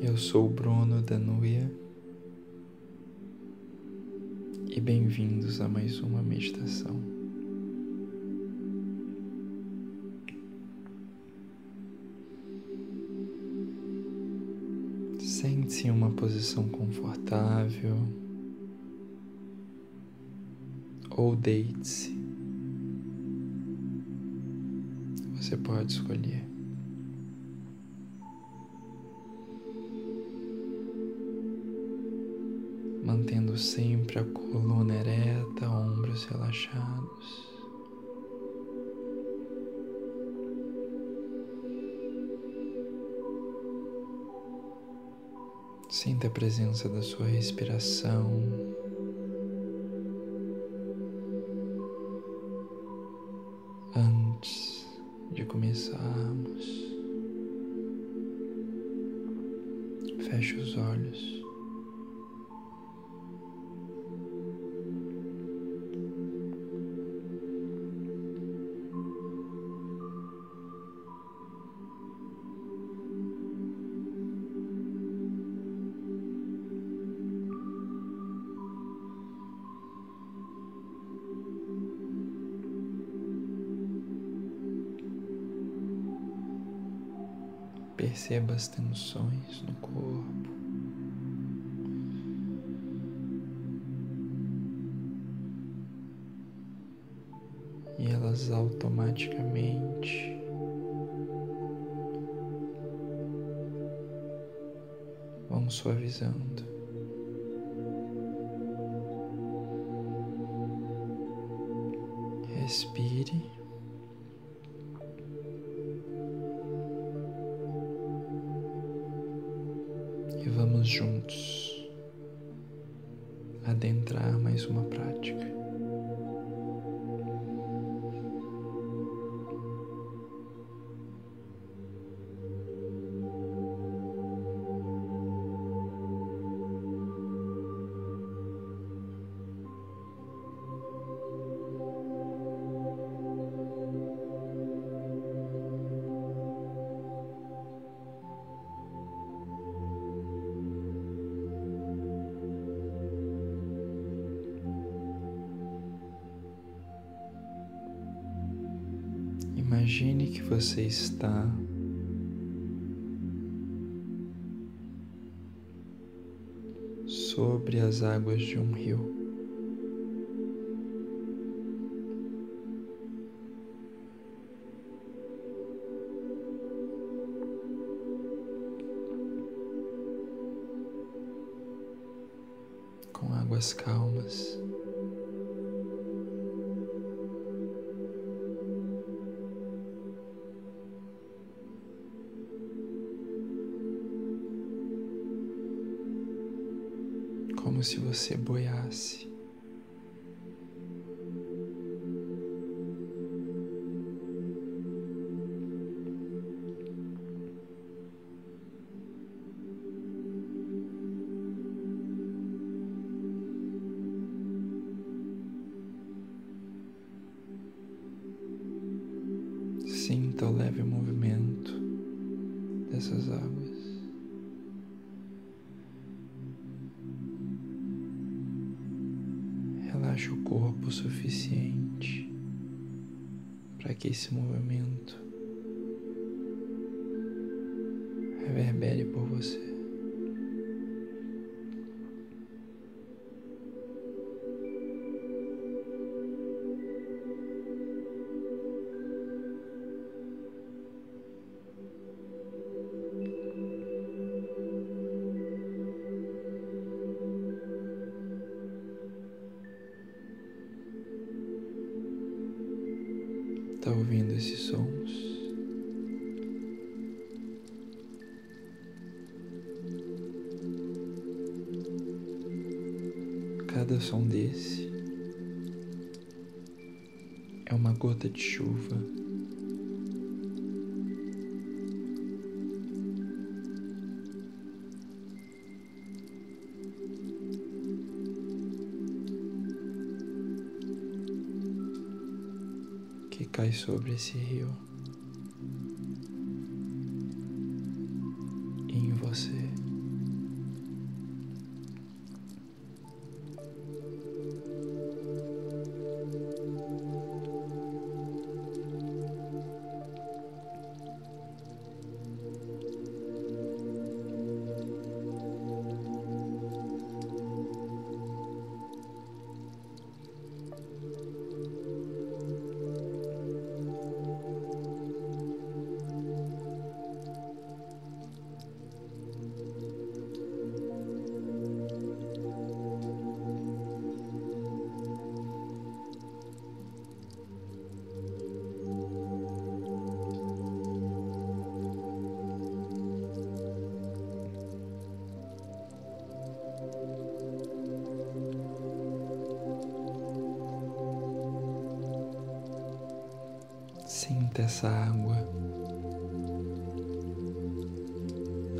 eu sou o Bruno da Nuia e bem-vindos a mais uma meditação. Sente-se em uma posição confortável ou deite-se. Você pode escolher. Mantendo sempre a coluna ereta, ombros relaxados. Sinta a presença da sua respiração. Perceba as tensões no corpo. E elas automaticamente vão suavizando. E vamos juntos adentrar mais uma prática. Imagine que você está sobre as águas de um rio. Como se você boiasse. Reverbere por você. É uma gota de chuva. que cai sobre esse rio. Essa água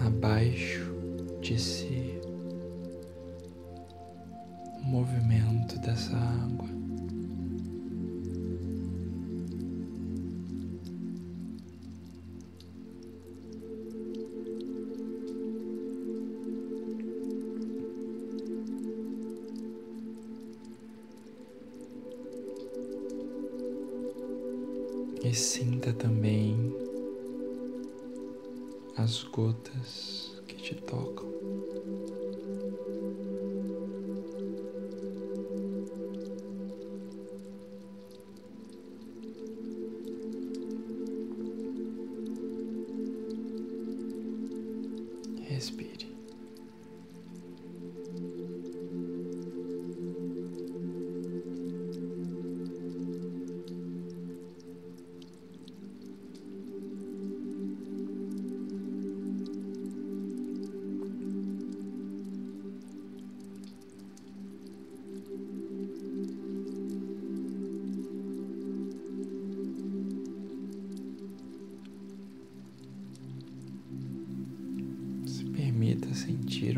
abaixo de si, o movimento dessa água. Respire.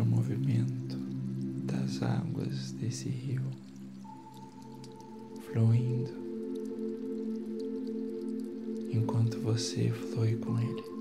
Movimento das águas desse rio fluindo enquanto você flui com ele.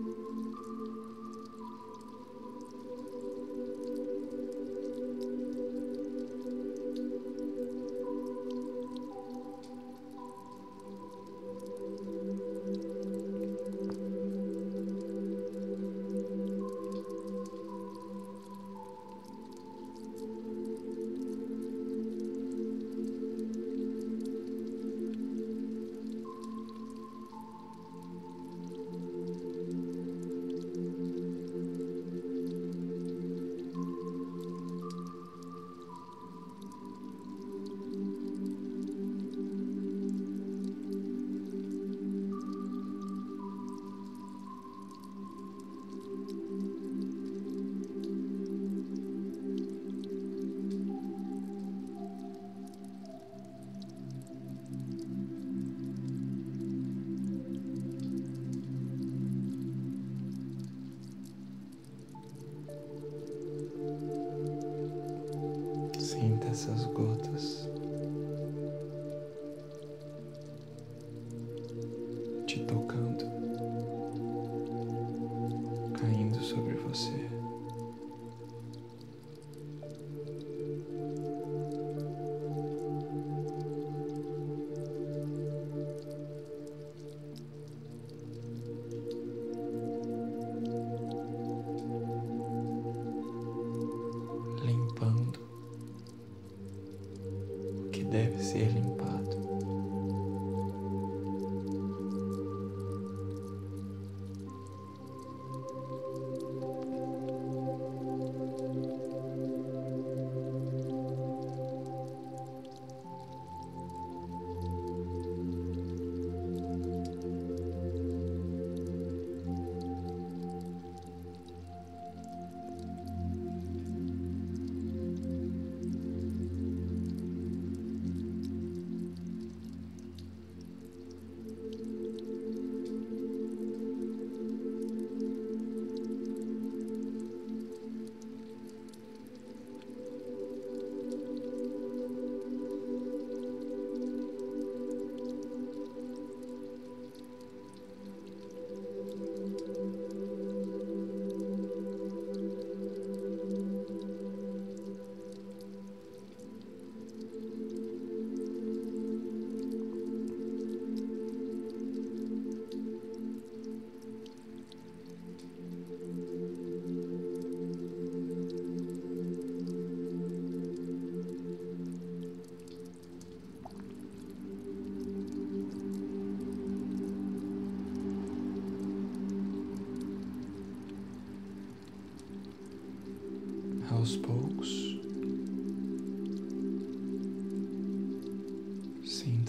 Te tocando,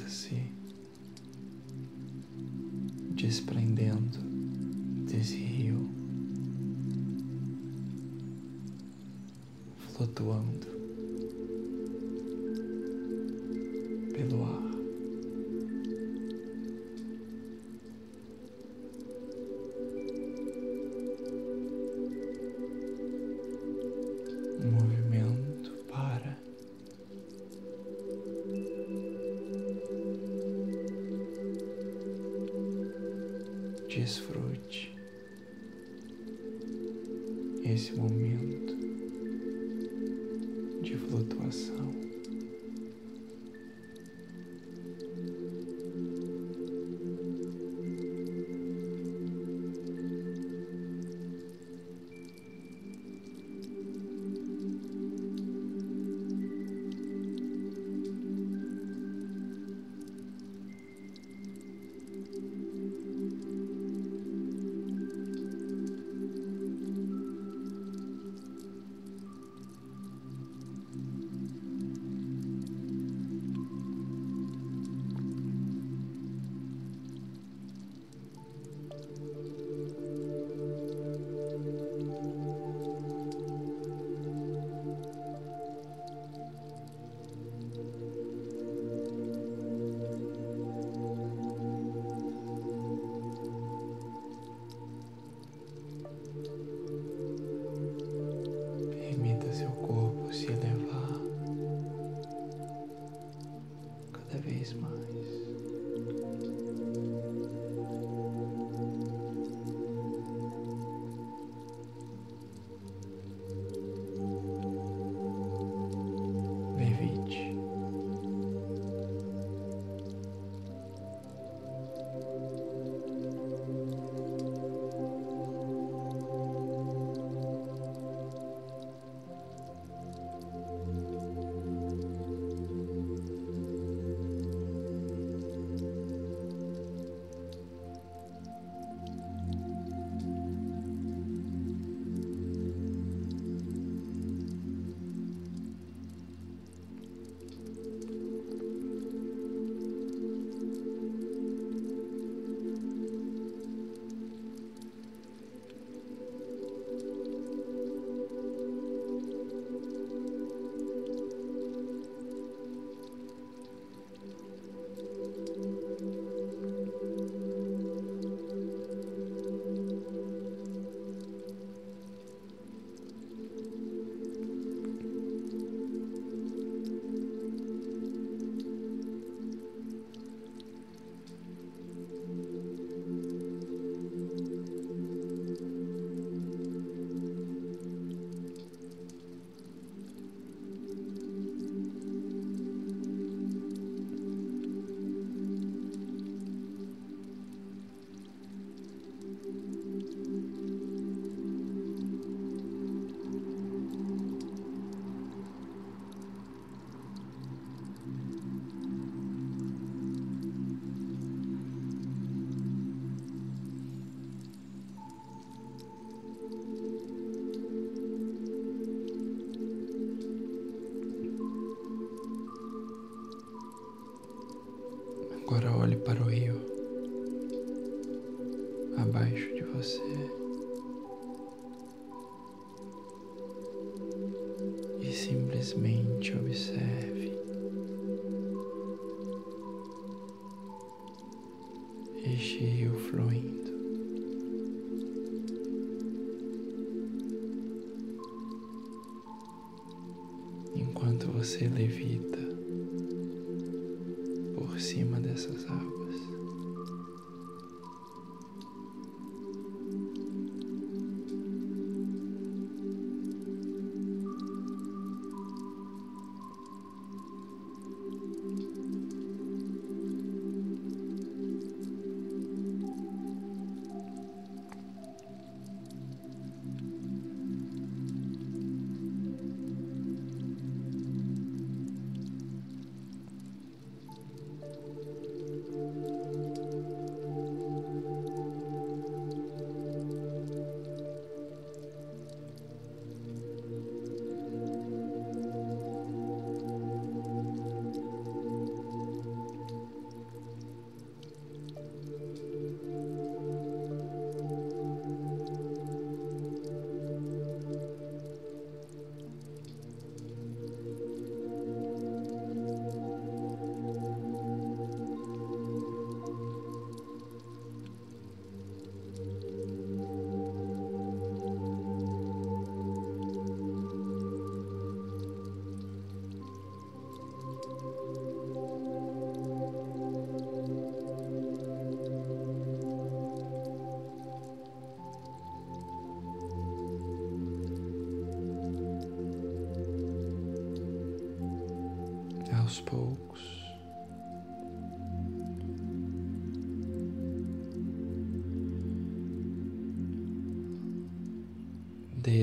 Sinta-se desprendendo desse rio, flutuando esse momento de flutuação. Simplesmente observe este rio fluindo. Enquanto você levita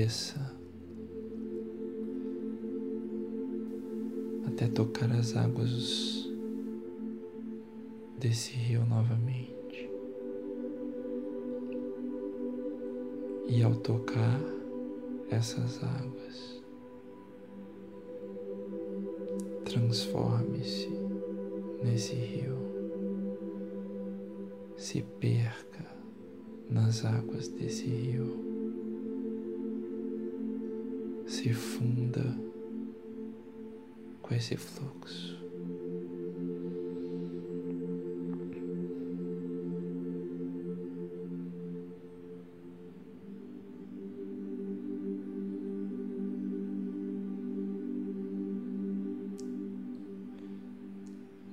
desça até tocar as águas desse rio novamente. E ao tocar essas águas, transforme-se nesse rio, se perca nas águas desse rio, se funda com esse fluxo.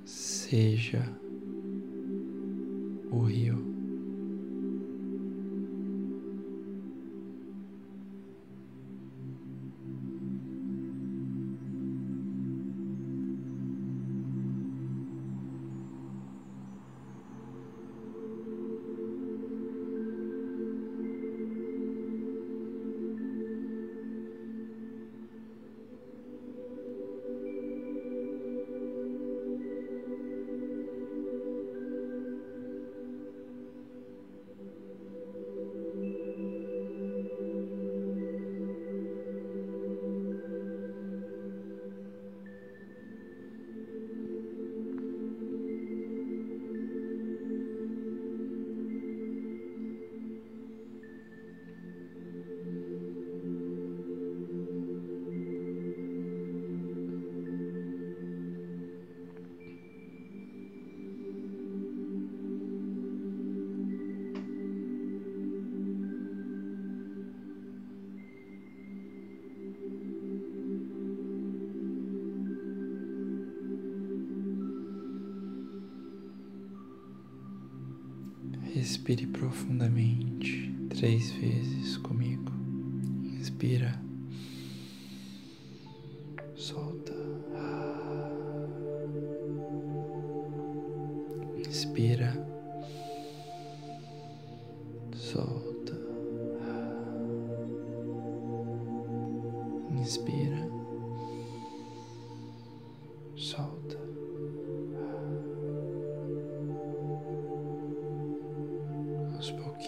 Seja o rio. Respire profundamente três vezes comigo. Inspira. Solta.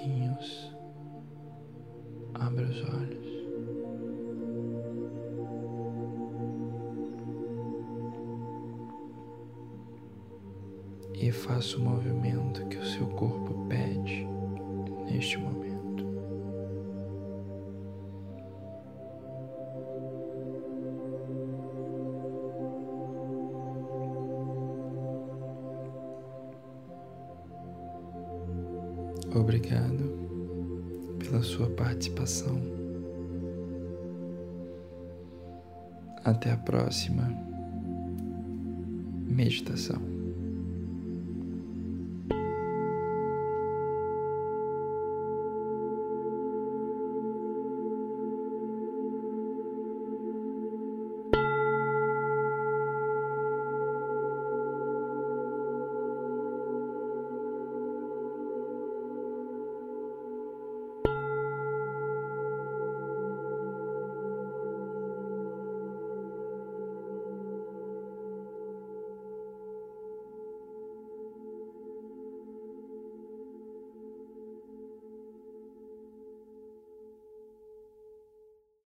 Pouquinhos, abra os olhos. E faça o movimento que o seu corpo pede neste momento. Obrigado participação. Até a próxima meditação.